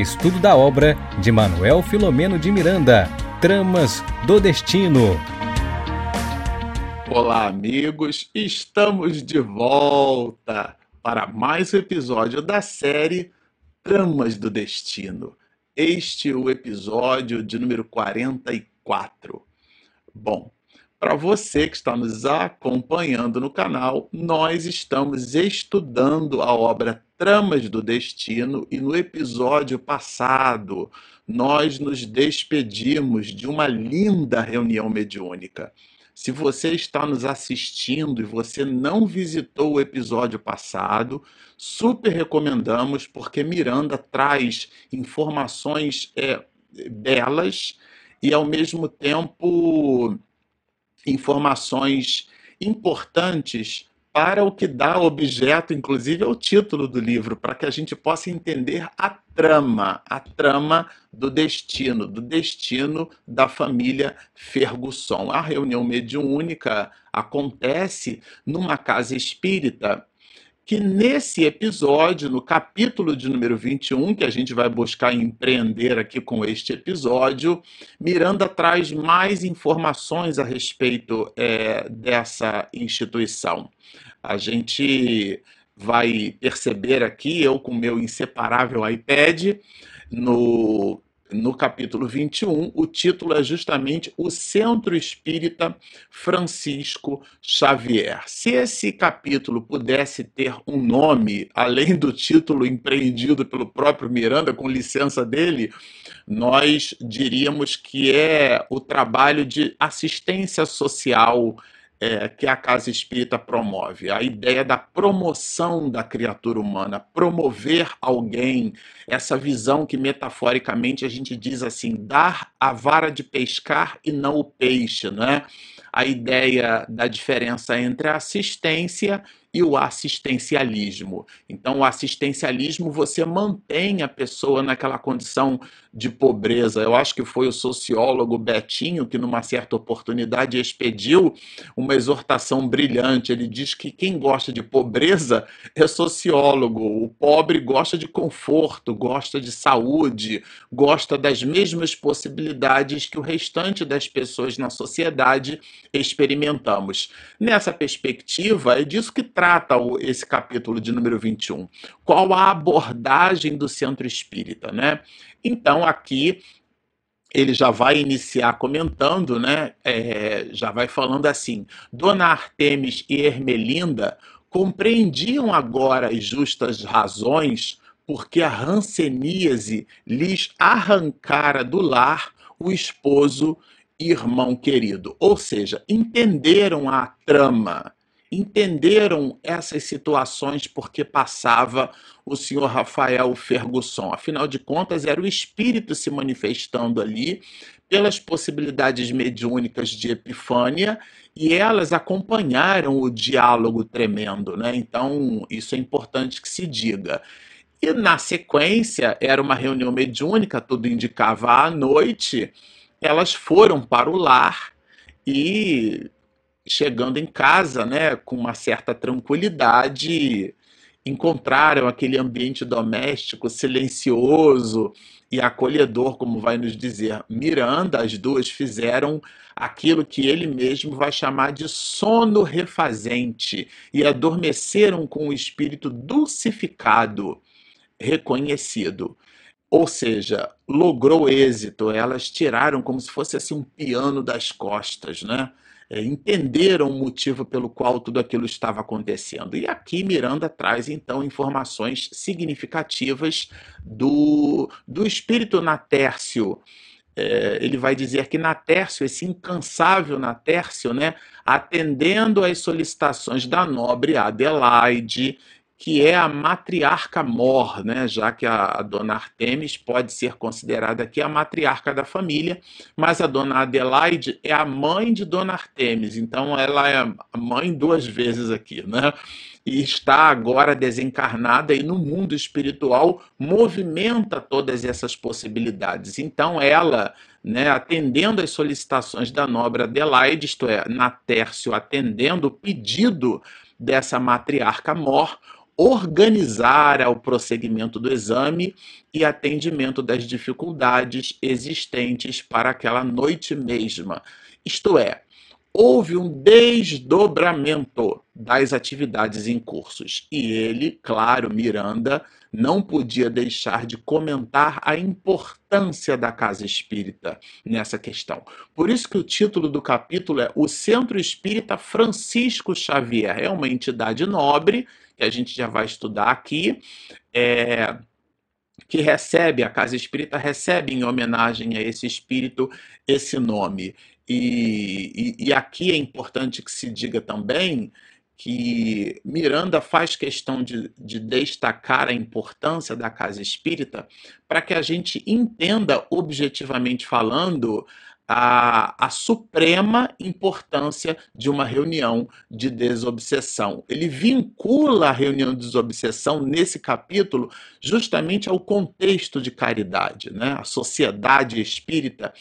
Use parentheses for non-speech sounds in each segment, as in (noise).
estudo da obra de Manuel Filomeno de Miranda, Tramas do Destino. Olá, amigos, estamos de volta para mais um episódio da série Tramas do Destino. Este é o episódio de número 44. Bom, para você que está nos acompanhando no canal, nós estamos estudando a obra Tramas do Destino e no episódio passado nós nos despedimos de uma linda reunião mediúnica. Se você está nos assistindo e você não visitou o episódio passado, super recomendamos, porque Miranda traz informações é, belas e, ao mesmo tempo, informações importantes para o que dá objeto, inclusive, ao título do livro, para que a gente possa entender a trama, a trama do destino, do destino da família Fergusson. A reunião mediúnica acontece numa casa espírita que nesse episódio, no capítulo de número 21, que a gente vai buscar empreender aqui com este episódio, Miranda traz mais informações a respeito é, dessa instituição. A gente vai perceber aqui, eu com meu inseparável iPad, no no capítulo 21, o título é justamente O Centro Espírita Francisco Xavier. Se esse capítulo pudesse ter um nome, além do título empreendido pelo próprio Miranda, com licença dele, nós diríamos que é o trabalho de assistência social é, que a casa espírita promove, a ideia da promoção da criatura humana, promover alguém, essa visão que metaforicamente a gente diz assim, dar a vara de pescar e não o peixe, né? A ideia da diferença entre a assistência e o assistencialismo. Então, o assistencialismo você mantém a pessoa naquela condição de pobreza. Eu acho que foi o sociólogo Betinho que, numa certa oportunidade, expediu uma exortação brilhante. Ele diz que quem gosta de pobreza é sociólogo. O pobre gosta de conforto, gosta de saúde, gosta das mesmas possibilidades que o restante das pessoas na sociedade experimentamos. Nessa perspectiva, é disso que trata esse capítulo de número 21. Qual a abordagem do centro espírita, né? Então, aqui ele já vai iniciar comentando, né? É, já vai falando assim: Dona Artemis e Ermelinda compreendiam agora as justas razões porque a ranceníase lhes arrancara do lar o esposo irmão querido. Ou seja, entenderam a trama, entenderam essas situações porque passava o senhor Rafael Fergusson. Afinal de contas, era o espírito se manifestando ali pelas possibilidades mediúnicas de Epifânia e elas acompanharam o diálogo tremendo, né? Então, isso é importante que se diga. E na sequência, era uma reunião mediúnica, tudo indicava à noite, elas foram para o lar e chegando em casa, né, com uma certa tranquilidade, encontraram aquele ambiente doméstico silencioso e acolhedor, como vai nos dizer Miranda, as duas fizeram aquilo que ele mesmo vai chamar de sono refazente e adormeceram com o espírito dulcificado, reconhecido. Ou seja, logrou êxito, elas tiraram como se fosse assim um piano das costas, né? É, entenderam o motivo pelo qual tudo aquilo estava acontecendo. E aqui Miranda traz então informações significativas do, do espírito natércio. É, ele vai dizer que Natércio, esse incansável Natércio, né, atendendo às solicitações da nobre Adelaide, que é a matriarca mor, né? já que a, a, dona Artemis pode ser considerada aqui a matriarca da família, mas a dona Adelaide é a mãe de dona Artemis, então ela é a mãe duas vezes aqui, né? E está agora desencarnada e no mundo espiritual movimenta todas essas possibilidades. Então ela, né, atendendo às solicitações da nobre Adelaide, isto é, Natércio atendendo o pedido dessa matriarca mor, organizar o prosseguimento do exame e atendimento das dificuldades existentes para aquela noite mesma. Isto é, houve um desdobramento das atividades em cursos. E ele, claro, Miranda, não podia deixar de comentar a importância da casa espírita nessa questão. Por isso que o título do capítulo é O Centro Espírita Francisco Xavier. É uma entidade nobre, que a gente já vai estudar aqui, é, que recebe, a casa espírita recebe em homenagem a esse espírito esse nome. E, e, e aqui é importante que se diga também que Miranda faz questão de, de, destacar a importância da casa espírita para que a gente entenda, objetivamente falando, a, a suprema importância de uma reunião de desobsessão. Ele vincula a reunião de desobsessão nesse capítulo justamente ao contexto de caridade, né? a sociedade espírita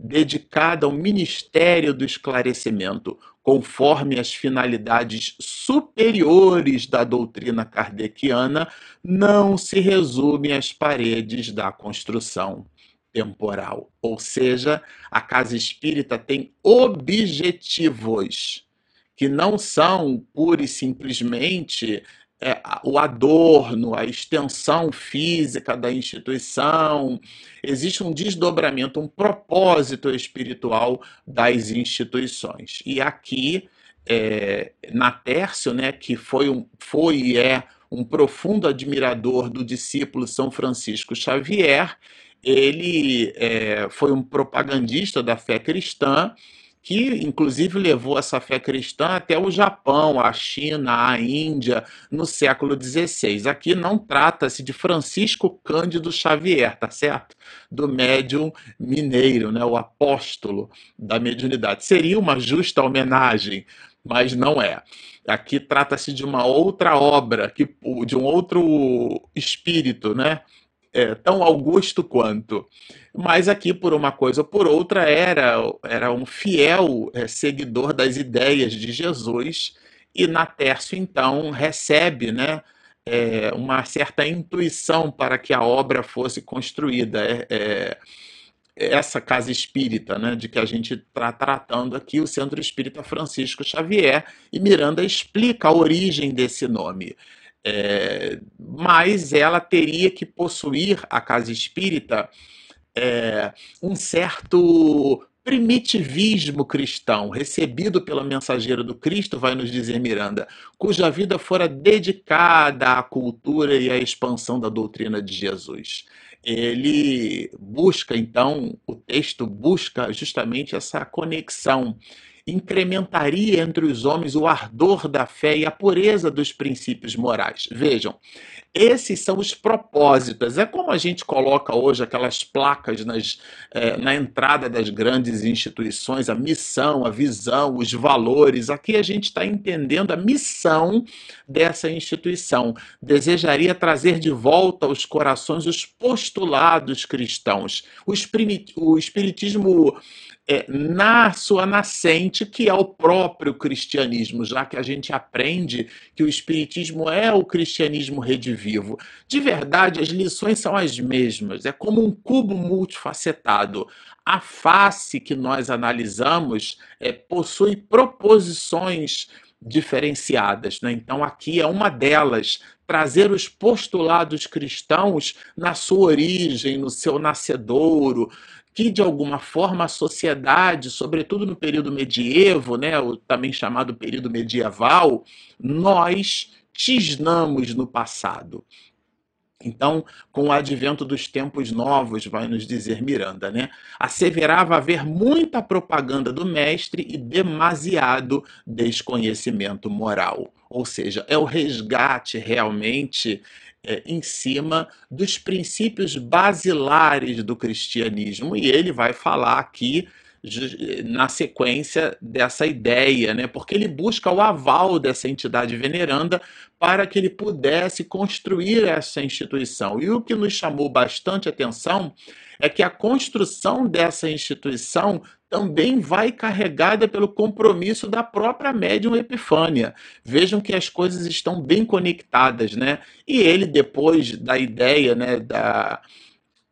dedicada ao ministério do esclarecimento, conforme as finalidades superiores da doutrina kardeciana, não se resume às paredes da construção temporal. Ou seja, a casa espírita tem objetivos que não são pura e simplesmente é, o adorno, a extensão física da instituição. Existe um desdobramento, um propósito espiritual das instituições. E aqui, é, na Tércio, né, que foi, um, foi e é um profundo admirador do discípulo São Francisco Xavier, ele é, foi um propagandista da fé cristã, que inclusive levou essa fé cristã até o Japão, a China, a Índia, no século XVI. Aqui não trata-se de Francisco Cândido Xavier, tá certo? Do médium mineiro, né? o apóstolo da mediunidade. Seria uma justa homenagem, mas não é. Aqui trata-se de uma outra obra, que, de um outro espírito, né? É, tão augusto quanto. Mas aqui, por uma coisa ou por outra, era, era um fiel é, seguidor das ideias de Jesus e na Tércio, então, recebe né, é, uma certa intuição para que a obra fosse construída. É, é essa casa espírita, né, de que a gente está tratando aqui, o Centro Espírita Francisco Xavier, e Miranda explica a origem desse nome. É, mas ela teria que possuir a casa espírita é, um certo primitivismo cristão, recebido pela mensageira do Cristo, vai nos dizer Miranda, cuja vida fora dedicada à cultura e à expansão da doutrina de Jesus. Ele busca, então, o texto busca justamente essa conexão incrementaria entre os homens o ardor da fé e a pureza dos princípios morais. Vejam, esses são os propósitos. É como a gente coloca hoje aquelas placas nas, é, na entrada das grandes instituições, a missão, a visão, os valores. Aqui a gente está entendendo a missão dessa instituição. Desejaria trazer de volta aos corações os postulados cristãos. O, o espiritismo é, na sua nascente, que é o próprio cristianismo, já que a gente aprende que o espiritismo é o cristianismo redivivo. De verdade, as lições são as mesmas, é como um cubo multifacetado. A face que nós analisamos é, possui proposições diferenciadas. Né? Então, aqui é uma delas, trazer os postulados cristãos na sua origem, no seu nascedouro, que, de alguma forma, a sociedade, sobretudo no período medievo, né, também chamado período medieval, nós tisnamos no passado. Então, com o advento dos tempos novos, vai nos dizer Miranda, né? Asseverava haver muita propaganda do mestre e demasiado desconhecimento moral. Ou seja, é o resgate realmente é, em cima dos princípios basilares do cristianismo. E ele vai falar aqui na sequência dessa ideia, né? porque ele busca o aval dessa entidade veneranda para que ele pudesse construir essa instituição. E o que nos chamou bastante atenção é que a construção dessa instituição também vai carregada pelo compromisso da própria médium Epifânia. Vejam que as coisas estão bem conectadas, né? E ele, depois da ideia né, da,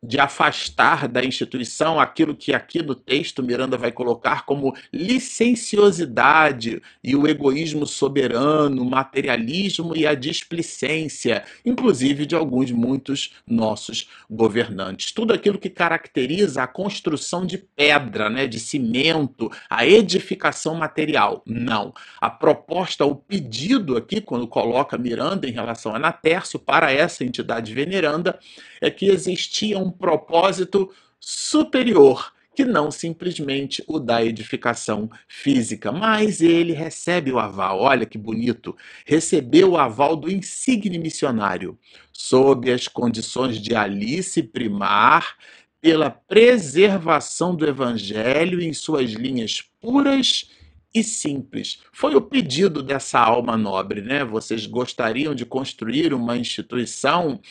de afastar da instituição aquilo que aqui no texto Miranda vai colocar como licenciosidade e o egoísmo soberano, materialismo e a displicência, inclusive de alguns muitos nossos governantes. Tudo aquilo que caracteriza a construção de pedra, né, de cimento, a edificação material. Não. A proposta, o pedido aqui, quando coloca Miranda em relação a Natércio para essa entidade veneranda, é que existia um propósito superior que não simplesmente o da edificação física. Mas ele recebe o aval, olha que bonito, recebeu o aval do insigne missionário, sob as condições de Alice primar, pela preservação do evangelho em suas linhas puras e simples. Foi o pedido dessa alma nobre, né? Vocês gostariam de construir uma instituição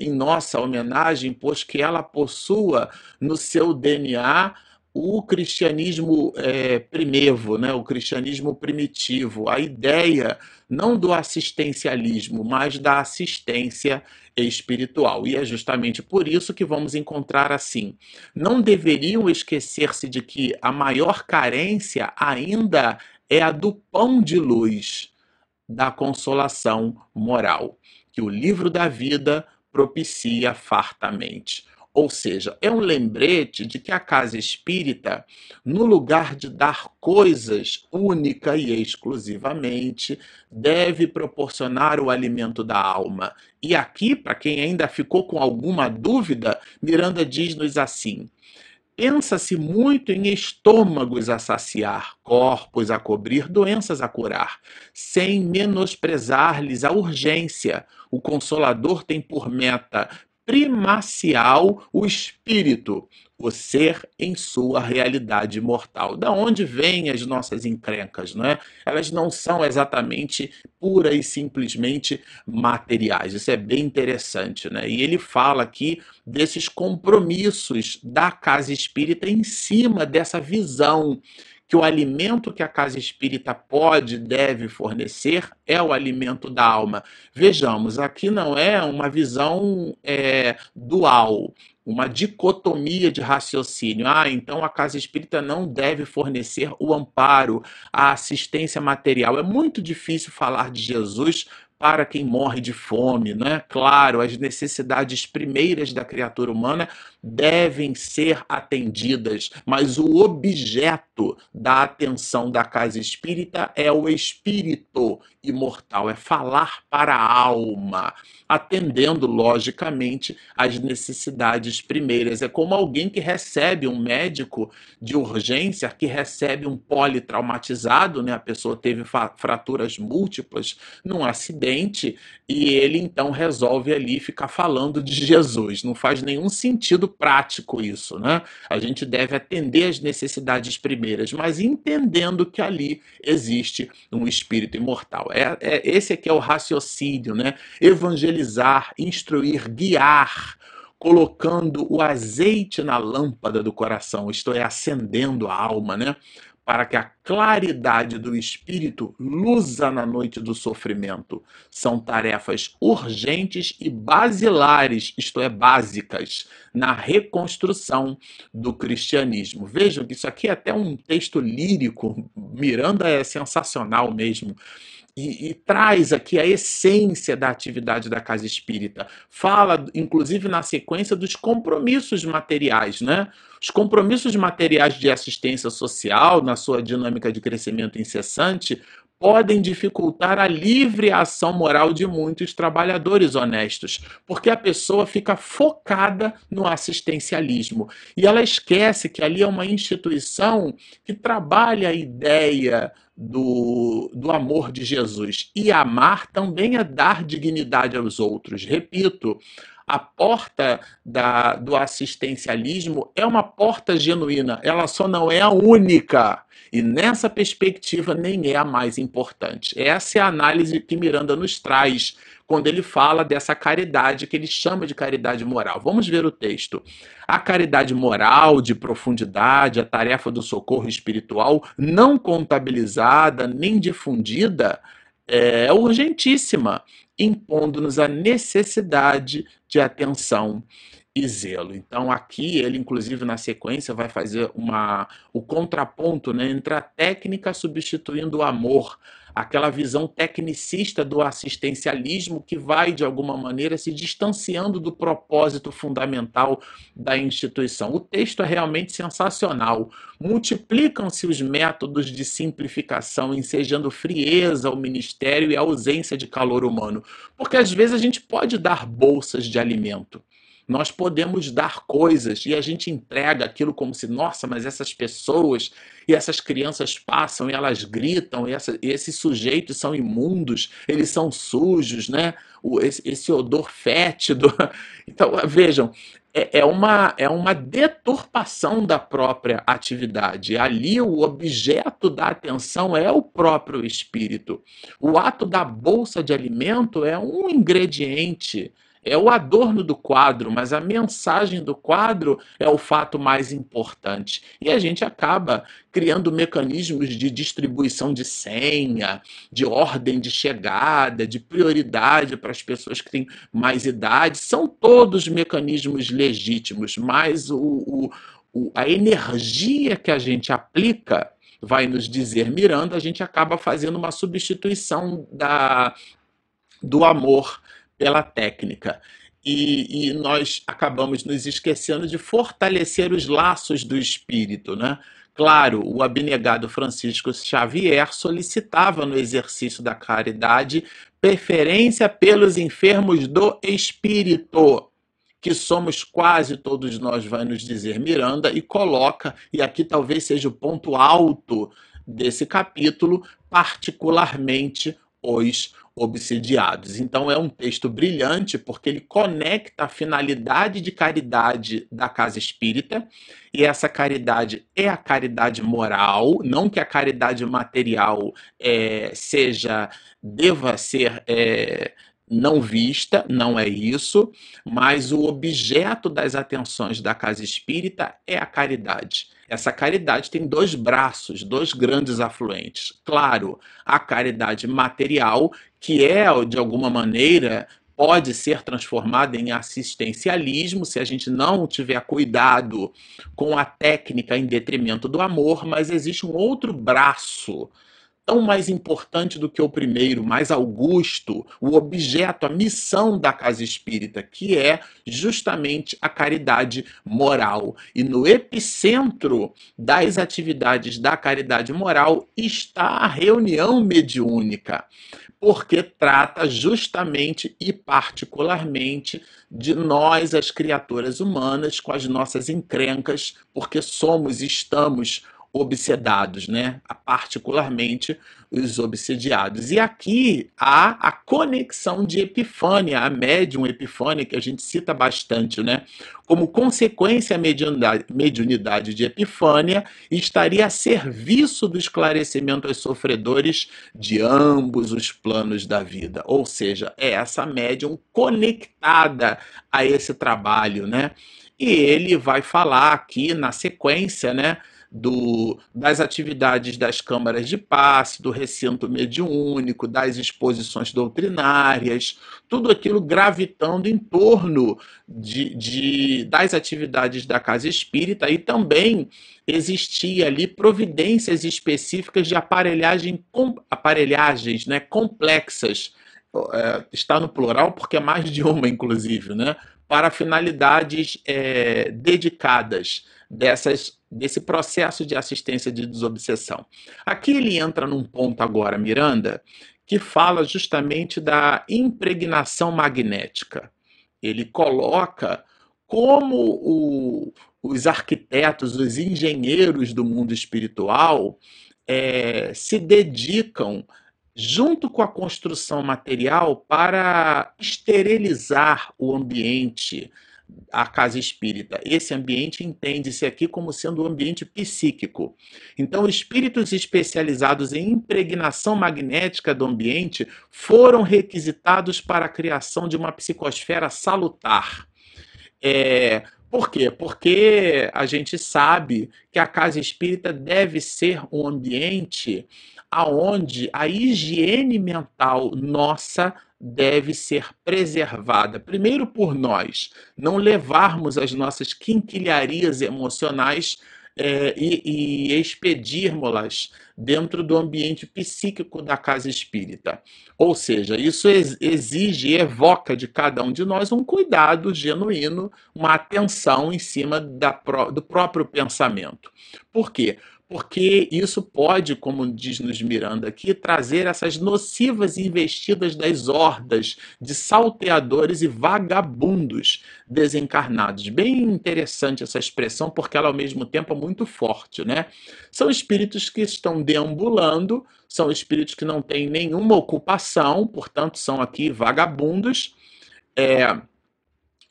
em nossa homenagem, pois que ela possua no seu DNA o cristianismo é, primevo, né, o cristianismo primitivo, a ideia não do assistencialismo, mas da assistência espiritual. E é justamente por isso que vamos encontrar assim. Não deveriam esquecer-se de que a maior carência ainda é a do pão de luz, da consolação moral, que o livro da vida propicia fartamente. Ou seja, é um lembrete de que a casa espírita, no lugar de dar coisas única e exclusivamente, deve proporcionar o alimento da alma. E aqui, para quem ainda ficou com alguma dúvida, Miranda diz-nos assim: Pensa-se muito em estômagos a saciar, corpos a cobrir, doenças a curar, sem menosprezar-lhes a urgência. O Consolador tem por meta primacial o espírito, o ser em sua realidade mortal. Da onde vêm as nossas encrencas, não é? Elas não são exatamente pura e simplesmente materiais. Isso é bem interessante, né? E ele fala aqui desses compromissos da casa espírita em cima dessa visão que o alimento que a casa espírita pode, deve fornecer é o alimento da alma. Vejamos, aqui não é uma visão é, dual, uma dicotomia de raciocínio. Ah, então a casa espírita não deve fornecer o amparo, a assistência material. É muito difícil falar de Jesus para quem morre de fome, não é? Claro, as necessidades primeiras da criatura humana devem ser atendidas, mas o objeto da atenção da casa espírita é o espírito imortal, é falar para a alma, atendendo logicamente às necessidades primeiras. É como alguém que recebe um médico de urgência, que recebe um politraumatizado, né? A pessoa teve fraturas múltiplas num acidente e ele então resolve ali ficar falando de Jesus. Não faz nenhum sentido prático isso, né? A gente deve atender às necessidades primeiras, mas entendendo que ali existe um espírito imortal. É, é esse aqui é o raciocínio, né? Evangelizar, instruir, guiar, colocando o azeite na lâmpada do coração, isto é, acendendo a alma, né? Para que a claridade do espírito luza na noite do sofrimento. São tarefas urgentes e basilares, isto é, básicas, na reconstrução do cristianismo. Vejam que isso aqui é até um texto lírico, Miranda é sensacional mesmo. E, e, traz aqui a essência da atividade da casa espírita. Fala, inclusive, na sequência dos compromissos materiais, né? Os compromissos materiais de assistência social, na sua dinâmica de crescimento incessante, podem dificultar a livre ação moral de muitos trabalhadores honestos, porque a pessoa fica focada no assistencialismo e ela esquece que ali é uma instituição que trabalha a ideia do, do amor de Jesus. E amar também é dar dignidade aos outros. Repito, a porta da, do assistencialismo é uma porta genuína, ela só não é a única. E nessa perspectiva, nem é a mais importante. Essa é a análise que Miranda nos traz quando ele fala dessa caridade que ele chama de caridade moral. Vamos ver o texto. A caridade moral de profundidade, a tarefa do socorro espiritual, não contabilizada nem difundida, é urgentíssima, impondo-nos a necessidade de atenção e zelo. Então aqui ele inclusive na sequência vai fazer uma o contraponto né, entre a técnica substituindo o amor, aquela visão tecnicista do assistencialismo que vai de alguma maneira se distanciando do propósito fundamental da instituição. O texto é realmente sensacional. Multiplicam-se os métodos de simplificação, ensejando frieza ao ministério e ausência de calor humano, porque às vezes a gente pode dar bolsas de alimento nós podemos dar coisas e a gente entrega aquilo como se, nossa, mas essas pessoas e essas crianças passam e elas gritam, e, essa, e esses sujeitos são imundos, eles são sujos, né? O, esse, esse odor fétido. (laughs) Então, vejam, é, é, uma, é uma deturpação da própria atividade. Ali, o objeto da atenção é o próprio espírito. O ato da bolsa de alimento é um ingrediente é o adorno do quadro, mas a mensagem do quadro é o fato mais importante. E a gente acaba criando mecanismos de distribuição de senha, de ordem de chegada, de prioridade para as pessoas que têm mais idade. São todos mecanismos legítimos, mas o, o, a energia que a gente aplica vai nos dizer Miranda, a gente acaba fazendo uma substituição da, do amor pela técnica. E, e, nós acabamos nos esquecendo de fortalecer os laços do espírito, né? Claro, o abnegado Francisco Xavier solicitava no exercício da caridade preferência pelos enfermos do espírito, que somos quase todos nós, vai nos dizer Miranda, e coloca, e aqui talvez seja o ponto alto desse capítulo, particularmente os obsidiados. Então é um texto brilhante porque ele conecta a finalidade de caridade da casa espírita e essa caridade é a caridade moral, não que a caridade material é, seja deva ser é, não vista, não é isso, mas o objeto das atenções da casa espírita é a caridade. Essa caridade tem dois braços, dois grandes afluentes. Claro, a caridade material, que é, de alguma maneira, pode ser transformada em assistencialismo se a gente não tiver cuidado com a técnica em detrimento do amor, mas existe um outro braço tão mais importante do que o primeiro, mais augusto, o objeto, a missão da casa espírita, que é justamente a caridade moral. E no epicentro das atividades da caridade moral está a reunião mediúnica, porque trata justamente e particularmente de nós, as criaturas humanas, com as nossas encrencas, porque somos e estamos obsedados, né? particularmente os obsediados. E aqui há a conexão de Epifânia, a médium Epifânia, que a gente cita bastante, né? Como consequência, a mediunidade, de Epifânia estaria a serviço do esclarecimento aos sofredores de ambos os planos da vida. Ou seja, é essa médium conectada a esse trabalho, né? E ele vai falar aqui na sequência, né? Do, das atividades das câmaras de passe, do recinto mediúnico, das exposições doutrinárias, tudo aquilo gravitando em torno de, de, das atividades da casa espírita e também existia ali providências específicas de aparelhagem, com, aparelhagens né, complexas. É, está no plural porque é mais de uma, inclusive, né, para finalidades é, dedicadas dessas desse processo de assistência de desobsessão. Aqui ele entra num ponto agora, Miranda, que fala justamente da impregnação magnética. Ele coloca como o, os arquitetos, os engenheiros do mundo espiritual é, se dedicam junto com a construção material, para esterilizar o ambiente, a casa espírita. Esse ambiente entende-se aqui como sendo um ambiente psíquico. Então, espíritos especializados em impregnação magnética do ambiente foram requisitados para a criação de uma psicosfera salutar. É, por quê? Porque a gente sabe que a casa espírita deve ser um ambiente aonde a higiene mental nossa deve ser preservada. Primeiro por nós, não levarmos as nossas quinquilharias emocionais é, e, e expedirmos-las dentro do ambiente psíquico da casa espírita. Ou seja, isso exige e evoca de cada um de nós um cuidado genuíno, uma atenção em cima da, do próprio pensamento. Por quê? Porque isso pode, como diz nos Miranda aqui, trazer essas nocivas investidas das hordas de salteadores e vagabundos desencarnados. Bem interessante essa expressão, porque ela ao mesmo tempo é muito forte, né? São espíritos que estão deambulando, são espíritos que não têm nenhuma ocupação, portanto, são aqui vagabundos, é,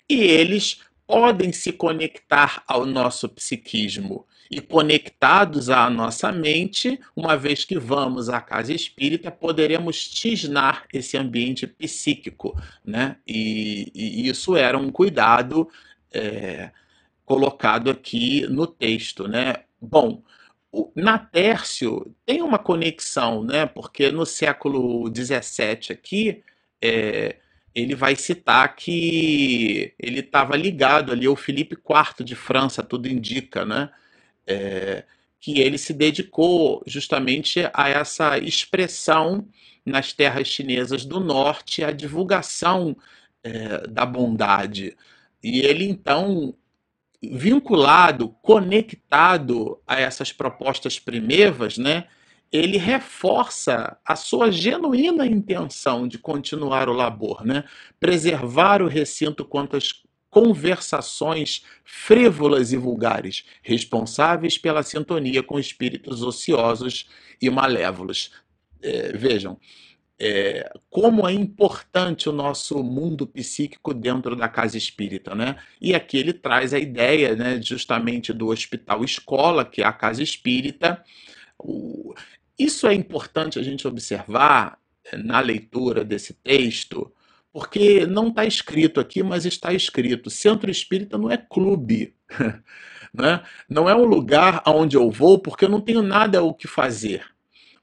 e eles podem se conectar ao nosso psiquismo e conectados à nossa mente, uma vez que vamos à casa espírita, poderemos tisnar esse ambiente psíquico, né? E, e isso era um cuidado é, colocado aqui no texto, né? Bom, na Tércio tem uma conexão, né? Porque no século XVII aqui é, ele vai citar que ele estava ligado ali ao Felipe IV de França, tudo indica, né? É, que ele se dedicou justamente a essa expressão nas terras chinesas do norte, a divulgação é, da bondade. E ele, então, vinculado, conectado a essas propostas primevas, né, ele reforça a sua genuína intenção de continuar o labor, né? preservar o recinto contra as conversações frívolas e vulgares, responsáveis pela sintonia com espíritos ociosos e malévolos. É, vejam, é, como é importante o nosso mundo psíquico dentro da casa espírita, né? E aqui ele traz a ideia, né, justamente do hospital escola, que é a casa espírita. O... Isso é importante a gente observar é, na leitura desse texto, porque não está escrito aqui, mas está escrito: Centro Espírita não é clube. (laughs) Né? Não é um lugar aonde eu vou porque eu não tenho nada o que fazer.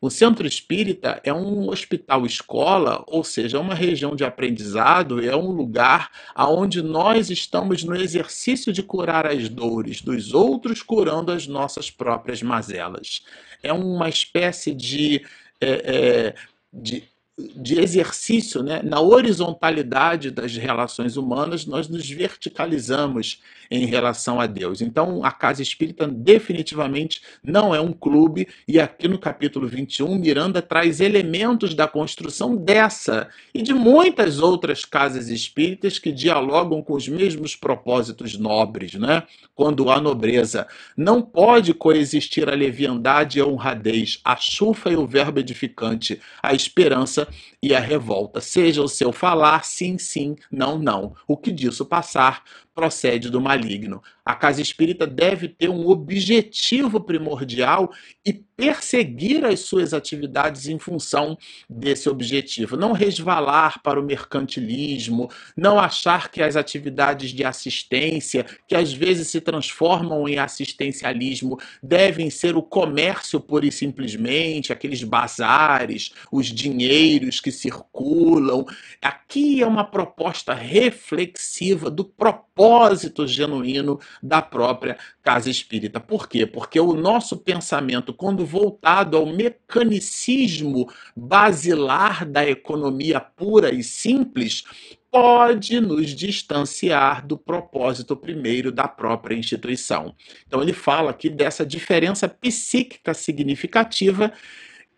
O centro espírita é um hospital escola, ou seja, é uma região de aprendizado, é um lugar aonde nós estamos no exercício de curar as dores dos outros, curando as nossas próprias mazelas. É uma espécie de, é, é, de de exercício, né? na horizontalidade das relações humanas, nós nos verticalizamos em relação a Deus. Então, a casa espírita definitivamente não é um clube, e aqui no capítulo 21, Miranda traz elementos da construção dessa e de muitas outras casas espíritas que dialogam com os mesmos propósitos nobres, né? Quando há nobreza, não pode coexistir a leviandade e a honradez, a chufa e o verbo edificante, a esperança e a revolta. Seja o seu falar sim, sim, não, não. O que disso passar procede do maligno. A casa espírita deve ter um objetivo primordial e perseguir as suas atividades em função desse objetivo. Não resvalar para o mercantilismo, não achar que as atividades de assistência, que às vezes se transformam em assistencialismo, devem ser o comércio pura e simplesmente, aqueles bazares, os dinheiros que circulam. Aqui é uma proposta reflexiva do propósito propósito genuíno da própria casa espírita. Por quê? Porque o nosso pensamento, quando voltado ao mecanicismo basilar da economia pura e simples, pode nos distanciar do propósito primeiro da própria instituição. Então ele fala aqui dessa diferença psíquica significativa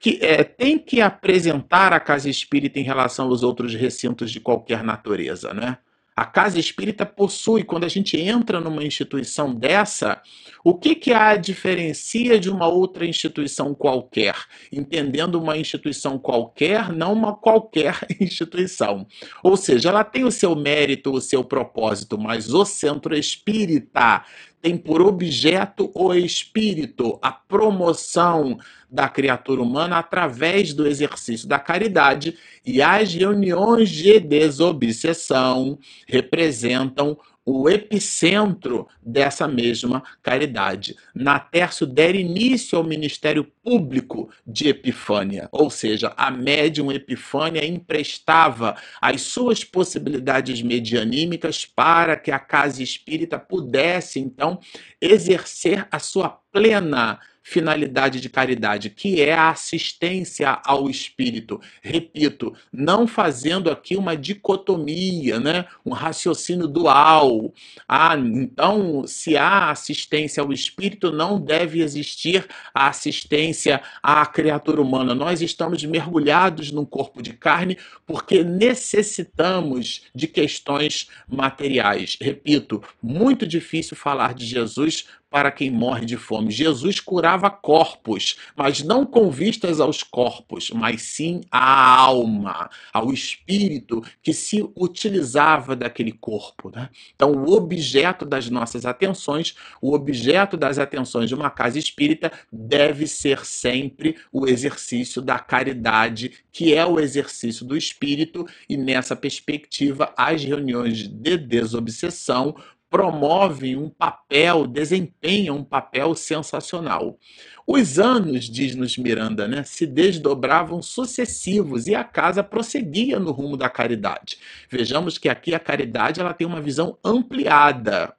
que é, tem que apresentar a casa espírita em relação aos outros recintos de qualquer natureza, né? A casa espírita possui, quando a gente entra numa instituição dessa, o que, que a diferencia de uma outra instituição qualquer? Entendendo uma instituição qualquer, não uma qualquer (laughs) instituição. Ou seja, ela tem o seu mérito, o seu propósito, mas o centro espírita tem por objeto o espírito, a promoção da criatura humana através do exercício da caridade, e as reuniões de desobsessão representam o epicentro dessa mesma caridade. Natércio der início ao ministério público de Epifânia, ou seja, a médium Epifânia emprestava as suas possibilidades medianímicas para que a casa espírita pudesse, então, exercer a sua plena finalidade de caridade, que é a assistência ao espírito. Repito, não fazendo aqui uma dicotomia, né? um raciocínio dual. Ah, então, se há assistência ao espírito, não deve existir a assistência à criatura humana. Nós estamos mergulhados num corpo de carne porque necessitamos de questões materiais. Repito, muito difícil falar de Jesus para quem morre de fome. Jesus curava corpos, mas não com vistas aos corpos, mas sim à alma, ao espírito que se utilizava daquele corpo. Né? Então, o objeto das nossas atenções, o objeto das atenções de uma casa espírita deve ser sempre o exercício da caridade, que é o exercício do espírito, e nessa perspectiva, as reuniões de desobsessão promovem um papel, desempenham um papel sensacional. Os anos, diz-nos Miranda, né, se desdobravam sucessivos e a casa prosseguia no rumo da caridade. Vejamos que aqui a caridade ela tem uma visão ampliada.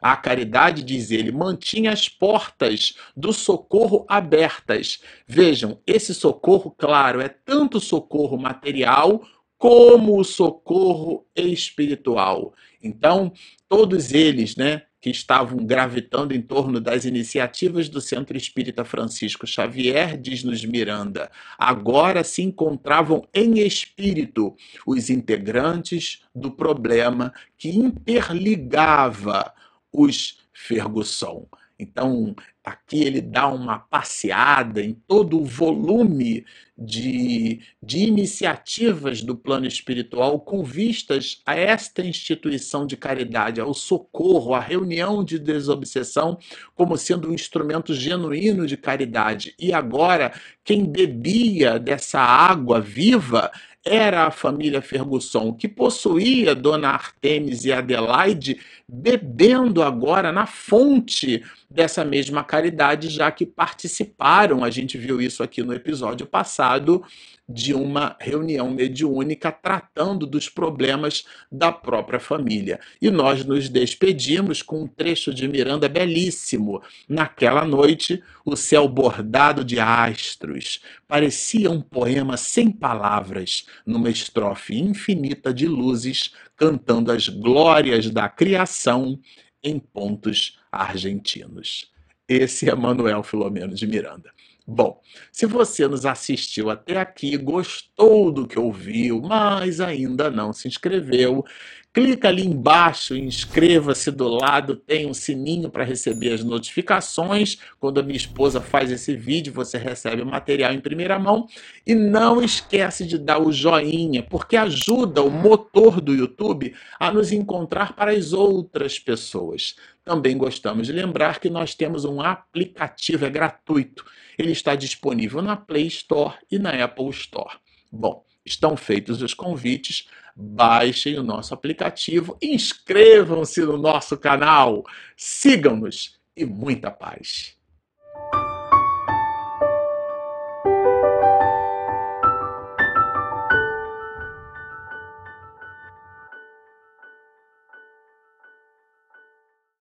A caridade, diz ele, mantinha as portas do socorro abertas. Vejam, esse socorro, claro, é tanto socorro material como o socorro espiritual. Então, todos eles, né, que estavam gravitando em torno das iniciativas do Centro Espírita Francisco Xavier, diz-nos Miranda, agora se encontravam em espírito os integrantes do problema que interligava os Ferguson. Então, aqui ele dá uma passeada em todo o volume de, de iniciativas do plano espiritual com vistas a esta instituição de caridade, ao socorro, à reunião de desobsessão, como sendo um instrumento genuíno de caridade. E agora, quem bebia dessa água viva era a família Ferguson, que possuía Dona Artemis e Adelaide, bebendo agora na fonte dessa mesma caridade, já que participaram, a gente viu isso aqui no episódio passado, de uma reunião mediúnica tratando dos problemas da própria família. E nós nos despedimos com um trecho de Miranda belíssimo. Naquela noite, o céu bordado de astros parecia um poema sem palavras, numa estrofe infinita de luzes cantando as glórias da criação em pontos argentinos. Esse é Manuel Filomeno de Miranda. Bom, se você nos assistiu até aqui, gostou do que ouviu, mas ainda não se inscreveu, clica ali embaixo, inscreva-se do lado, tem um sininho para receber as notificações. Quando a minha esposa faz esse vídeo, você recebe o material em primeira mão. E não esquece de dar o joinha, porque ajuda o motor do YouTube a nos encontrar para as outras pessoas. Também gostamos de lembrar que nós temos um aplicativo, é gratuito ele está disponível na Play Store e na Apple Store. Bom, estão feitos os convites. Baixem o nosso aplicativo, inscrevam-se no nosso canal, sigam-nos e muita paz.